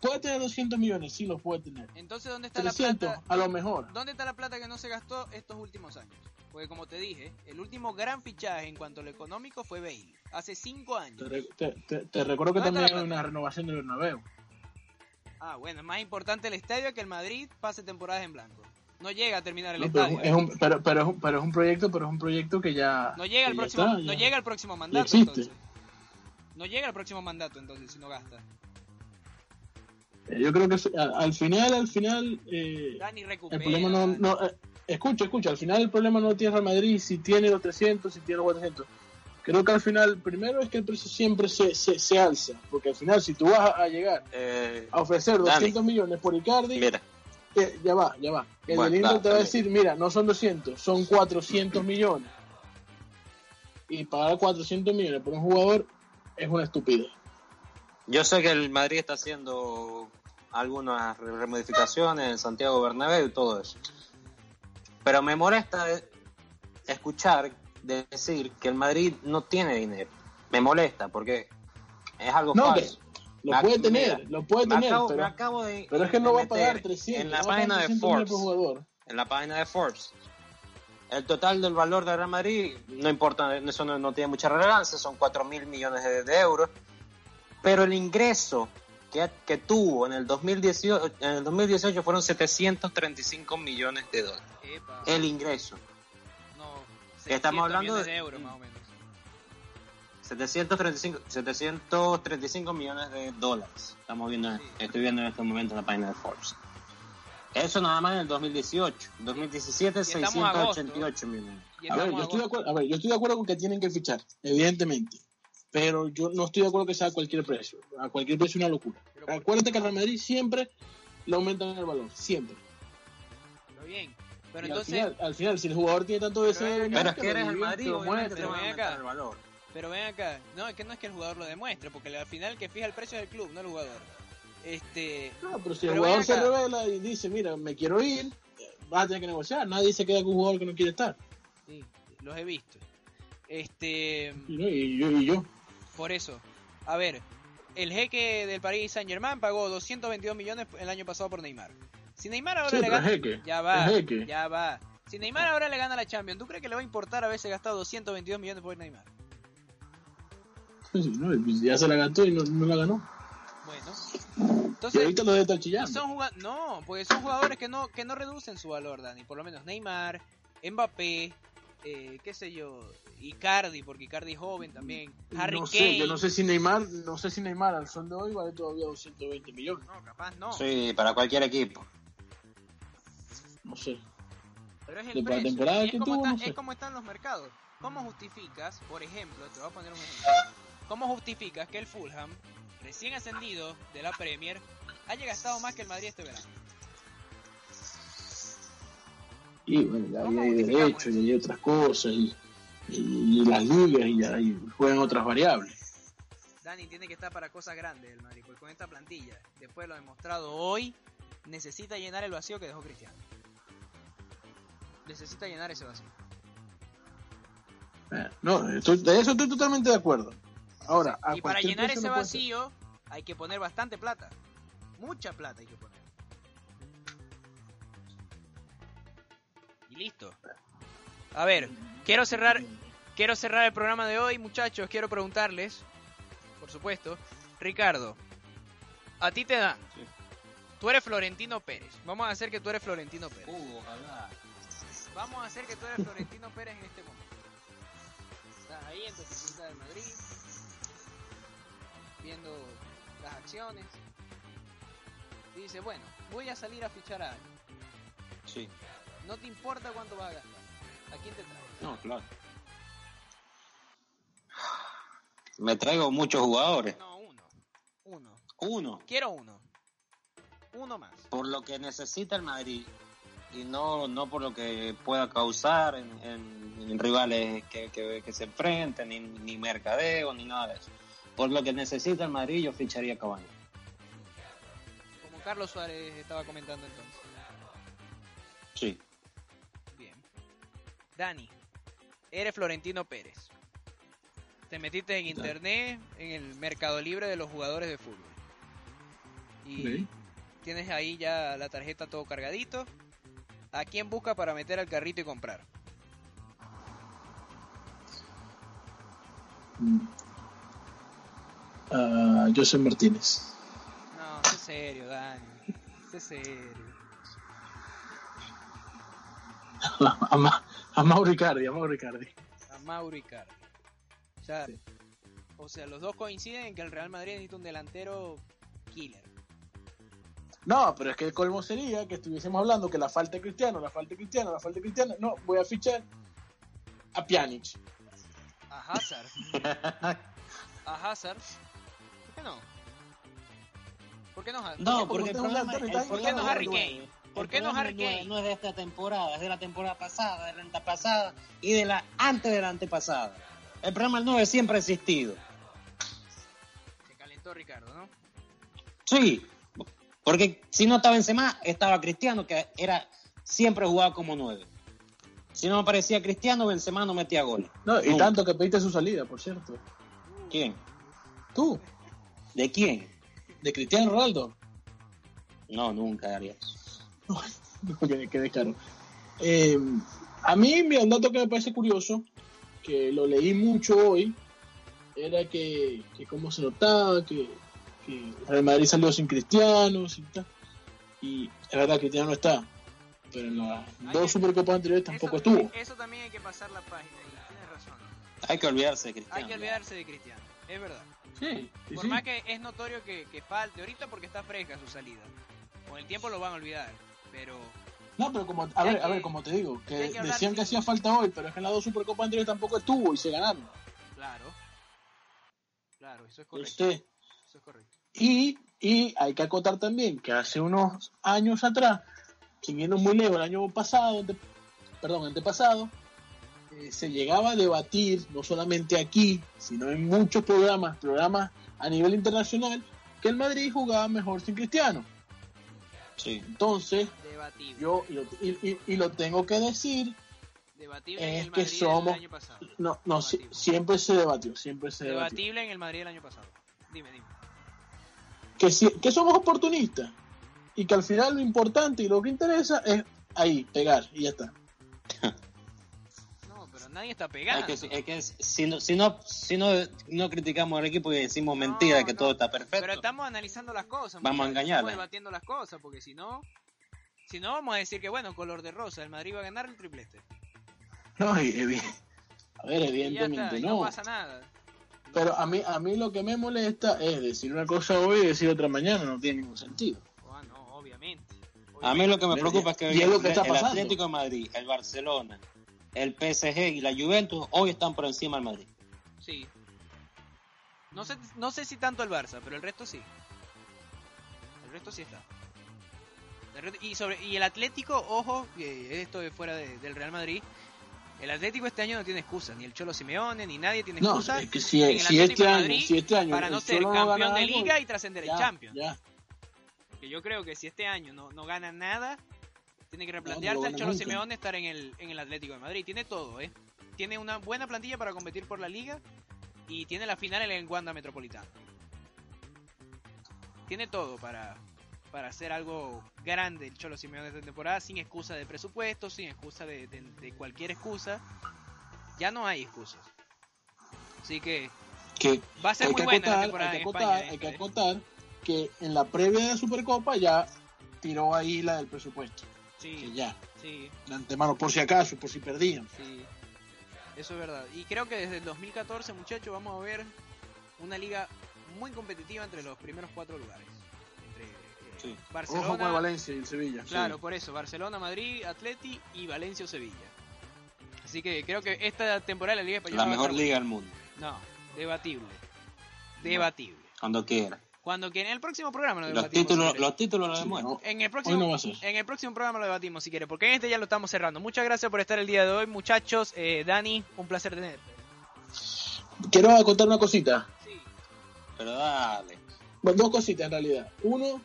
Puede tener 200 millones, sí los puede tener. Entonces, ¿dónde está la 300, plata? a lo mejor. ¿Dónde está la plata que no se gastó estos últimos años? Porque como te dije, el último gran fichaje en cuanto a lo económico fue Bale. Hace 5 Te, años. re- te- te- te recuerdo que ¿Dónde está también hay una renovación del Bernabéu. Ah, bueno, es más importante el estadio que el Madrid pase temporadas en blanco. No llega a terminar el No, pero, estadio. es un, pero, pero, es un, pero es un proyecto, pero es un proyecto que ya. No llega ya próximo, está, no llega al próximo mandato entonces. No llega al próximo mandato entonces si no gasta. Eh, Yo creo que al final, al final, eh, Dani el recupera. problema no, no eh, escucha, escucha, al final el problema no tiene Real Madrid si tiene los 300, si tiene los 400. Creo que al final, primero es que el precio siempre se, se, se alza, porque al final si tú vas a, a llegar Eh, a ofrecer Dani. 200 millones por Icardi, mira, eh, ya va, ya va. El Bueno, te va a decir, mira, no son 200, son 400 millones. Y pagar 400 millones por un jugador es una estupidez. yo sé que el Madrid está haciendo algunas re- remodificaciones en Santiago Bernabéu y todo eso. Pero me molesta de- decir que el Madrid no tiene dinero. Me molesta porque es algo No, falso. Lo Me- puede tener, lo puede Me tener, acabo, me pero, acabo de pero es que no va a pagar 300. en la página de 300 millones Forbes por jugador. en la página de Forbes el total del valor de Real Madrid, no importa, eso no, tiene mucha relevancia, son 4 mil millones de, euros, pero el ingreso que, que, tuvo en el 2018, en el 2018 fueron 735 millones de dólares. El ingreso. Estamos hablando de, euros más o menos. 735, 735 millones de dólares. Estamos viendo, estoy viendo en este momento en la página de Forbes. Eso nada más en el 2018. 2017, 688 millones. A ver, yo estoy de acuerdo, a ver, yo estoy de acuerdo con que tienen que fichar, evidentemente. Pero yo no estoy de acuerdo que sea a cualquier precio. A cualquier precio es una locura. Acuérdate que al Real Madrid siempre le aumentan el valor. Siempre. Pero bien. Pero entonces. Al final, si el jugador tiene tanto deseo. Pero es que eres el Madrid, pero ven acá. El valor. Pero ven acá. No, es que no es que el jugador lo demuestre, porque al final que fija el precio es el club, no el jugador. Este, no, pero si el jugador se revela y dice, mira, me quiero ir, vas a tener que negociar. Nadie se queda con un jugador que no quiere estar. Sí, los he visto. Este, y, yo, y yo. Por eso. A ver, el jeque del Paris Saint Germain pagó 222 millones el año pasado por Neymar. Si Neymar ahora le gana... ya va, ya va. Si Neymar ahora le gana la Champions, ¿tú crees que le va a importar a veces gastar 222 millones por Neymar? no, ya se la gastó y no la ganó. Bueno. Entonces, Son no, porque son jugadores que no, que no reducen su valor, Dani. Por lo menos Neymar, Mbappé, eh, qué sé yo, Icardi, porque Icardi es joven también. Harry no Kane. Sé, yo no sé si Neymar, no sé si Neymar al son de hoy vale todavía 220 millones. No, capaz no. Sí, para cualquier equipo. No sé. Pero es el precio. Temporada es, como es como están los mercados. ¿Cómo justificas, por ejemplo, te voy a poner un ejemplo, cómo justificas que el Fulham recién ascendido de la Premier, haya gastado más que el Madrid este verano. Y bueno, ya hay derechos y hay otras cosas y, las ligas y juegan otras variables. Dani tiene que estar para cosas grandes el Madrid, porque con esta plantilla, después de lo demostrado hoy, necesita llenar el vacío que dejó Cristiano. Necesita llenar ese vacío. Eh, no, de eso estoy totalmente de acuerdo. Ahora, y para llenar ese vacío hay que poner bastante plata. Mucha plata hay que poner. Y listo. A ver, quiero cerrar quiero cerrar el programa de hoy, muchachos, quiero preguntarles, por supuesto, Ricardo, a ti te dan. Tú eres Florentino Pérez. Vamos a hacer que tú eres Florentino Pérez. Uh, Vamos a hacer que tú eres Florentino Pérez en este momento. Estás ahí en tu oficina de Madrid viendo las acciones. Y dice, bueno, voy a salir a fichar a alguien. Sí. No te importa cuánto vas a gastar. ¿A quién te traes? No, claro. Me traigo muchos jugadores. No, uno. Uno. Uno. Quiero uno. Uno más. Por lo que necesita el Madrid y no, no por lo que pueda causar en, rivales que, que, se enfrenten, ni, ni mercadeo, ni nada de eso por lo que necesita el Madrid, yo ficharía a Como Carlos Suárez estaba comentando entonces. Sí. Bien. Dani, eres Florentino Pérez. Te metiste en internet, en el mercado libre de los jugadores de fútbol. Y tienes ahí ya la tarjeta todo cargadito. ¿A quién busca para meter al carrito y comprar? Mm a José Martínez. No, sé serio, Dani. Sé serio. a, Ma, a Mauricardi, a Mauricardi. A Mauricardi. O sea, o sea, los dos coinciden en que el Real Madrid necesita un delantero killer. No, pero es que el colmo sería que estuviésemos hablando que la falta de Cristiano, la falta de Cristiano, la falta de Cristiano. No, voy a fichar a Pjanic. A Hazard. a Hazard qué no? ¿Por qué no, no porque el problema, ¿Por qué no Harry Kane? ¿Por qué no Harry Kane? No es de esta temporada, es de la temporada pasada, de la antepasada y de la antes de la antepasada. El problema del 9 siempre ha existido. Se calentó Ricardo, ¿no? Sí, porque si no estaba Benzema, estaba Cristiano, que era siempre jugaba como 9. Si no aparecía Cristiano, Benzema no metía gol. No, y tanto que pediste su salida, por cierto. ¿Quién? Tú. ¿De quién? ¿De Cristiano Ronaldo? No, nunca haría eso. no, que, que claro. Eh, A mí, mira, un dato que me parece curioso, que lo leí mucho hoy, era que, que cómo se notaba, que, que Real Madrid salió sin cristianos y tal. Y es verdad, Cristiano no está. Pero en las dos Supercopas anteriores tampoco eso, estuvo. Eso también hay que pasar la página. Y tienes razón. Hay que olvidarse de Cristiano. Hay que olvidarse de Cristiano. Es verdad. Sí, sí, Por sí. más que es notorio que, que falte ahorita porque está fresca su salida. Con el tiempo lo van a olvidar. Pero No, pero como, a ver, a ver, como te digo, que, hay que hablar decían sin- que hacía falta hoy, pero es que en las dos Supercopas anteriores tampoco estuvo y se ganaron. claro. Claro, eso es correcto. Este, Eso es correcto. Y, y hay que acotar también que hace unos años atrás, sin irnos muy lejos, el año pasado, ante- perdón, antepasado, eh, se llegaba a debatir, no solamente aquí, sino en muchos programas, programas a nivel internacional, que el Madrid jugaba mejor sin Cristiano. Sí. Entonces, Debatible. yo, y lo, y- y- lo tengo que decir, Debatible en es el que Madrid somos- del año pasado. no, no, si- siempre se debatió, siempre se debatió. Debatible en el Madrid del año pasado. Dime, dime. Que, si- que somos oportunistas y que al final lo importante y lo que interesa es ahí, pegar y ya está. No, pero nadie está Es pegando. que, es que si, no, si, no, si no, no criticamos al equipo y decimos No, mentira, que no. todo está perfecto. Pero estamos analizando las cosas. Vamos a engañarla. Estamos debatiendo las cosas, porque si no, si no vamos a decir que bueno, color de rosa, el Madrid va a ganar el triplete. No, y a ver, Y ya evidentemente está, y no. no pasa nada. Pero a mí, a mí lo que me molesta es decir una cosa hoy y decir otra mañana, no tiene ningún sentido. Ah, no, obviamente. A mí lo que me preocupa es que y es lo que está el pasando. Atlético de Madrid, el Barcelona, el PSG y la Juventus hoy están por encima del Madrid. Sí. No sé, no sé si tanto el Barça, pero el resto sí. El resto sí está. El resto- y, sobre, y el Atlético, ojo, esto de fuera de- del Real Madrid. El Atlético este año no tiene excusa, ni el Cholo Simeone, ni nadie tiene No, excusa. es que si, el este de año, Madrid si este año para no ser no campeón de algo, liga y trascender el Champions. ya. Que yo creo que si este año no, no gana nada, tiene que No, no replantearse el Cholo nunca. Simeone estar en el, en el Atlético de Madrid. Tiene todo, ¿eh? Tiene una buena plantilla para competir por la liga y tiene la final en el Wanda Metropolitano. Tiene todo para, para hacer algo grande el Cholo Simeone esta temporada sin excusa de presupuesto, sin excusa de, de- de cualquier excusa. Ya no hay excusas. Así que Que va a ser muy buena la acotar, temporada hay que en acotar, España. hay que ¿eh? acotar que en la previa de la Supercopa ya tiró ahí la del presupuesto. Que Sí, ya, sí. de antemano, por si acaso, por si perdían. Sí, eso es verdad. Y creo que desde el 2014, muchachos, vamos a ver una liga muy competitiva entre los primeros cuatro lugares. Sí. Barcelona, Ojo con Valencia y el Sevilla. claro, por eso, Barcelona, Madrid, Atleti y Valencia o Sevilla. Así que creo que esta temporada de la Liga Española La mejor liga del mundo. No, debatible. Debatible. cuando quiera. Cuando que en el próximo programa lo Los debatimos. si títulos, los títulos lo Sí, demuestran. no. En el próximo, no en el próximo programa lo debatimos si quiere, porque en este ya lo estamos cerrando. Muchas gracias por estar el día de hoy, muchachos. Eh, Dani, un placer tenerte. Quiero acotar una cosita. Sí. Pero dale. Bueno, dos cositas en realidad. Uno,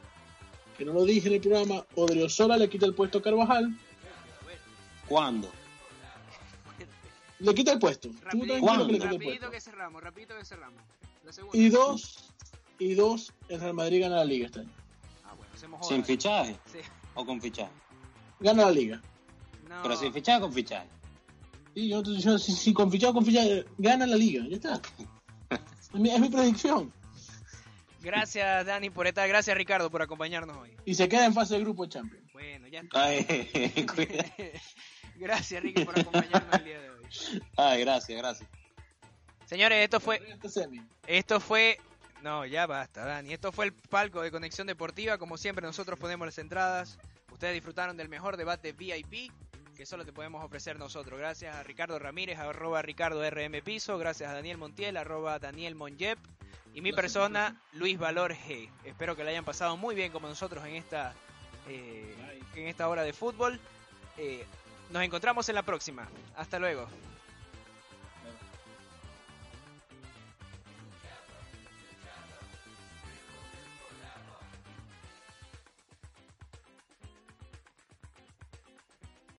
que no lo dije en el programa, Odriozola le quita el puesto a Carvajal. ¿Cuándo? Le quita el puesto. Rapidito, ¿Cuándo? que le quita el rapidito puesto. que cerramos, rapidito que cerramos. La segunda. Y dos, y dos, el Real Madrid gana la liga este año. Ah, bueno, hacemos ¿Sin joda. fichaje Sí. o con fichaje? Gana la liga. No. Pero sin fichaje o con fichaje. Y yo, yo si, si con fichado con fichado, gana la liga. Ya está. Es mi, es mi predicción. Gracias, Dani, por estar. Gracias, Ricardo, por acompañarnos hoy. Y se queda en fase de grupo Champions. Bueno, ya está. Ay. Gracias, Ricky, por acompañarnos el día de hoy. Ay, gracias, gracias. Señores, esto fue Este. Esto fue. No, ya basta, Dani. Esto fue el palco de Conexión Deportiva. Como siempre, nosotros ponemos las entradas. Ustedes disfrutaron del mejor debate VIP que solo te podemos ofrecer nosotros. Gracias a Ricardo Ramírez, arroba Ricardo RM Piso. Gracias a Daniel Montiel, arroba Daniel Monjep. Y mi persona, Luis Valor G. Espero que la hayan pasado muy bien como nosotros en esta, eh, en esta hora de fútbol. Eh, nos encontramos en la próxima. Hasta luego.